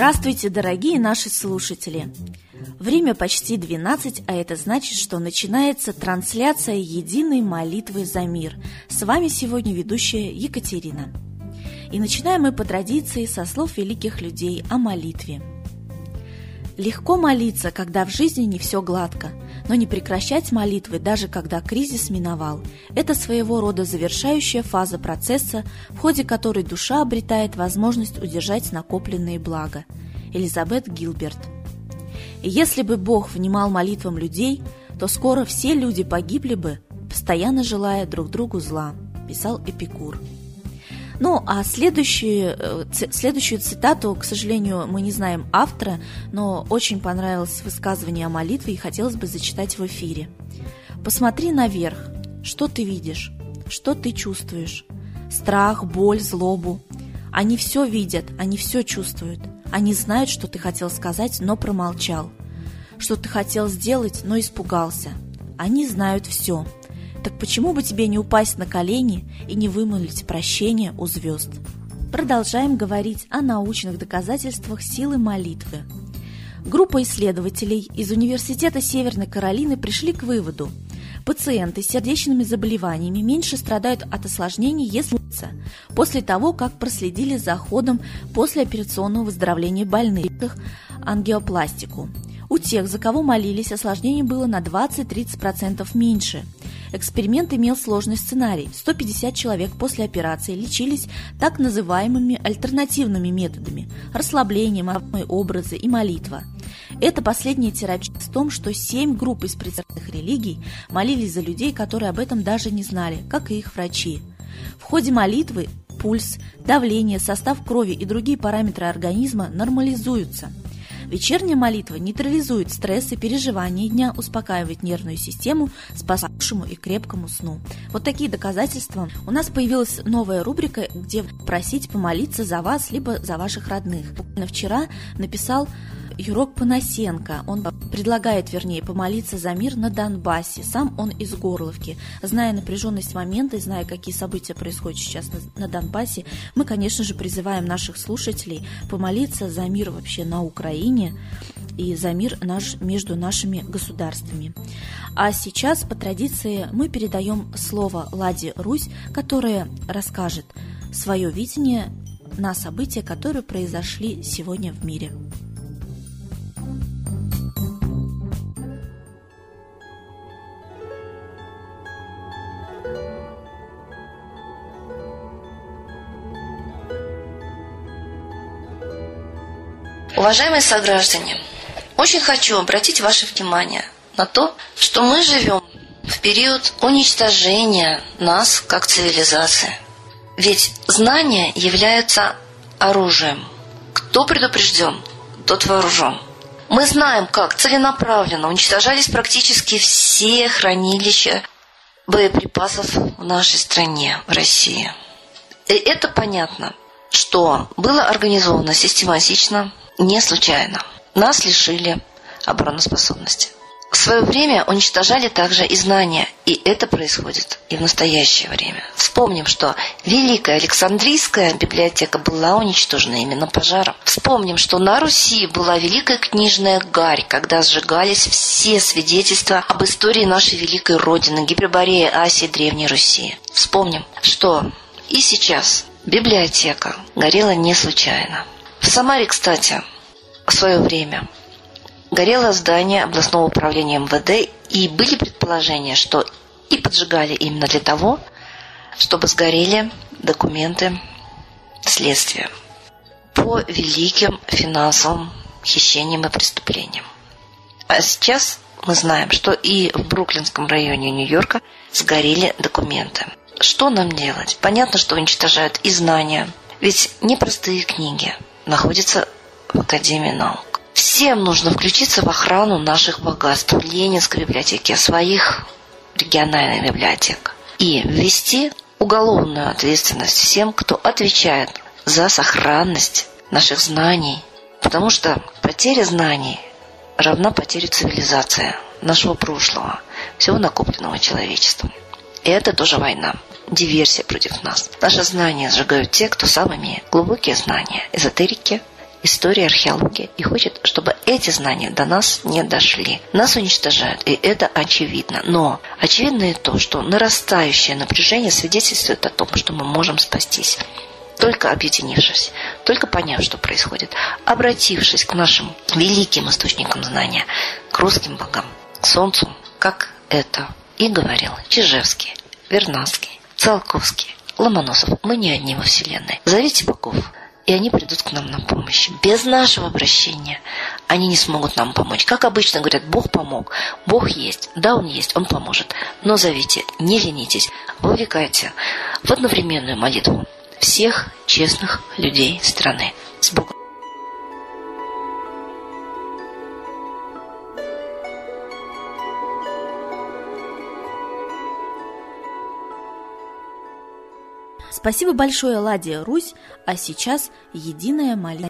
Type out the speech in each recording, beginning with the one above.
Здравствуйте, дорогие наши слушатели! Время почти 12, а это значит, что начинается трансляция единой молитвы за мир. С вами сегодня ведущая Екатерина. И начинаем мы по традиции со слов великих людей о молитве. Легко молиться, когда в жизни не все гладко, но не прекращать молитвы, даже когда кризис миновал. Это своего рода завершающая фаза процесса, в ходе которой душа обретает возможность удержать накопленные блага. Элизабет Гилберт И если бы Бог внимал молитвам людей, то скоро все люди погибли бы, постоянно желая друг другу зла, писал Эпикур. Ну, а следующую, э, следующую цитату, к сожалению, мы не знаем автора, но очень понравилось высказывание о молитве и хотелось бы зачитать в эфире. «Посмотри наверх. Что ты видишь? Что ты чувствуешь? Страх, боль, злобу. Они все видят, они все чувствуют. Они знают, что ты хотел сказать, но промолчал. Что ты хотел сделать, но испугался. Они знают все. Так почему бы тебе не упасть на колени и не вымолить прощение у звезд? Продолжаем говорить о научных доказательствах силы молитвы. Группа исследователей из Университета Северной Каролины пришли к выводу, Пациенты с сердечными заболеваниями меньше страдают от осложнений, если после того, как проследили за ходом послеоперационного выздоровления больных ангиопластику. У тех, за кого молились, осложнений было на 20-30% меньше – Эксперимент имел сложный сценарий. 150 человек после операции лечились так называемыми альтернативными методами – расслаблением, образы и молитва. Это последняя терапия в том, что семь групп из представительных религий молились за людей, которые об этом даже не знали, как и их врачи. В ходе молитвы пульс, давление, состав крови и другие параметры организма нормализуются – Вечерняя молитва нейтрализует стресс и переживания дня, успокаивает нервную систему, способствующему и крепкому сну. Вот такие доказательства. У нас появилась новая рубрика, где просить помолиться за вас, либо за ваших родных. Буквально вчера написал Юрок Панасенко. Он предлагает, вернее, помолиться за мир на Донбассе. Сам он из Горловки. Зная напряженность момента и зная, какие события происходят сейчас на, на Донбассе, мы, конечно же, призываем наших слушателей помолиться за мир вообще на Украине и за мир наш, между нашими государствами. А сейчас, по традиции, мы передаем слово Ладе Русь, которая расскажет свое видение на события, которые произошли сегодня в мире. Уважаемые сограждане, очень хочу обратить ваше внимание на то, что мы живем в период уничтожения нас как цивилизации. Ведь знания являются оружием. Кто предупрежден, тот вооружен. Мы знаем, как целенаправленно уничтожались практически все хранилища боеприпасов в нашей стране, в России. И это понятно, что было организовано систематично не случайно. Нас лишили обороноспособности. В свое время уничтожали также и знания, и это происходит и в настоящее время. Вспомним, что Великая Александрийская библиотека была уничтожена именно пожаром. Вспомним, что на Руси была Великая книжная гарь, когда сжигались все свидетельства об истории нашей великой Родины, Гипербореи, Асии, Древней Руси. Вспомним, что и сейчас библиотека горела не случайно. В Самаре, кстати, в свое время горело здание областного управления МВД, и были предположения, что и поджигали именно для того, чтобы сгорели документы следствия по великим финансовым хищениям и преступлениям. А сейчас мы знаем, что и в Бруклинском районе Нью-Йорка сгорели документы. Что нам делать? Понятно, что уничтожают и знания, ведь непростые книги – находится в Академии наук. Всем нужно включиться в охрану наших богатств Ленинской библиотеке, своих региональных библиотек и ввести уголовную ответственность всем, кто отвечает за сохранность наших знаний, потому что потеря знаний равна потере цивилизации, нашего прошлого, всего накопленного человечеством. И это тоже война диверсия против нас. Наши знания сжигают те, кто сам имеет глубокие знания эзотерики история, археология и хочет, чтобы эти знания до нас не дошли. Нас уничтожают, и это очевидно. Но очевидно и то, что нарастающее напряжение свидетельствует о том, что мы можем спастись только объединившись, только поняв, что происходит, обратившись к нашим великим источникам знания, к русским богам, к солнцу, как это и говорил Чижевский, Вернадский, Циолковский, Ломоносов. Мы не одни во Вселенной. Зовите богов, и они придут к нам на помощь. Без нашего обращения они не смогут нам помочь. Как обычно говорят, Бог помог, Бог есть. Да, Он есть, Он поможет. Но зовите, не ленитесь, вовлекайте в одновременную молитву всех честных людей страны. С Богом! Спасибо большое, Ладия Русь, а сейчас единая молитва.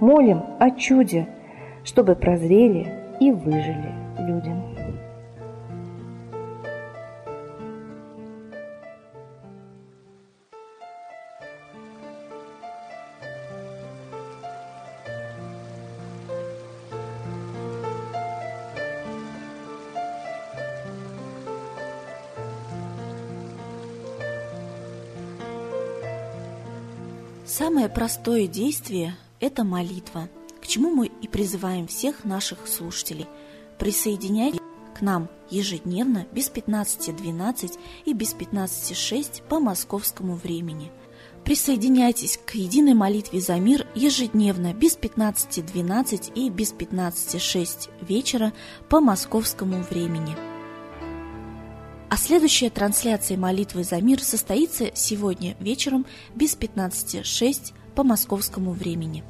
Молим о чуде, чтобы прозрели и выжили люди. Самое простое действие это молитва, к чему мы и призываем всех наших слушателей. Присоединяйтесь к нам ежедневно без 15.12 и без 15.06 по московскому времени. Присоединяйтесь к единой молитве за мир ежедневно без 15.12 и без 15.06 вечера по московскому времени. А следующая трансляция молитвы за мир состоится сегодня вечером без 15.06 по московскому времени.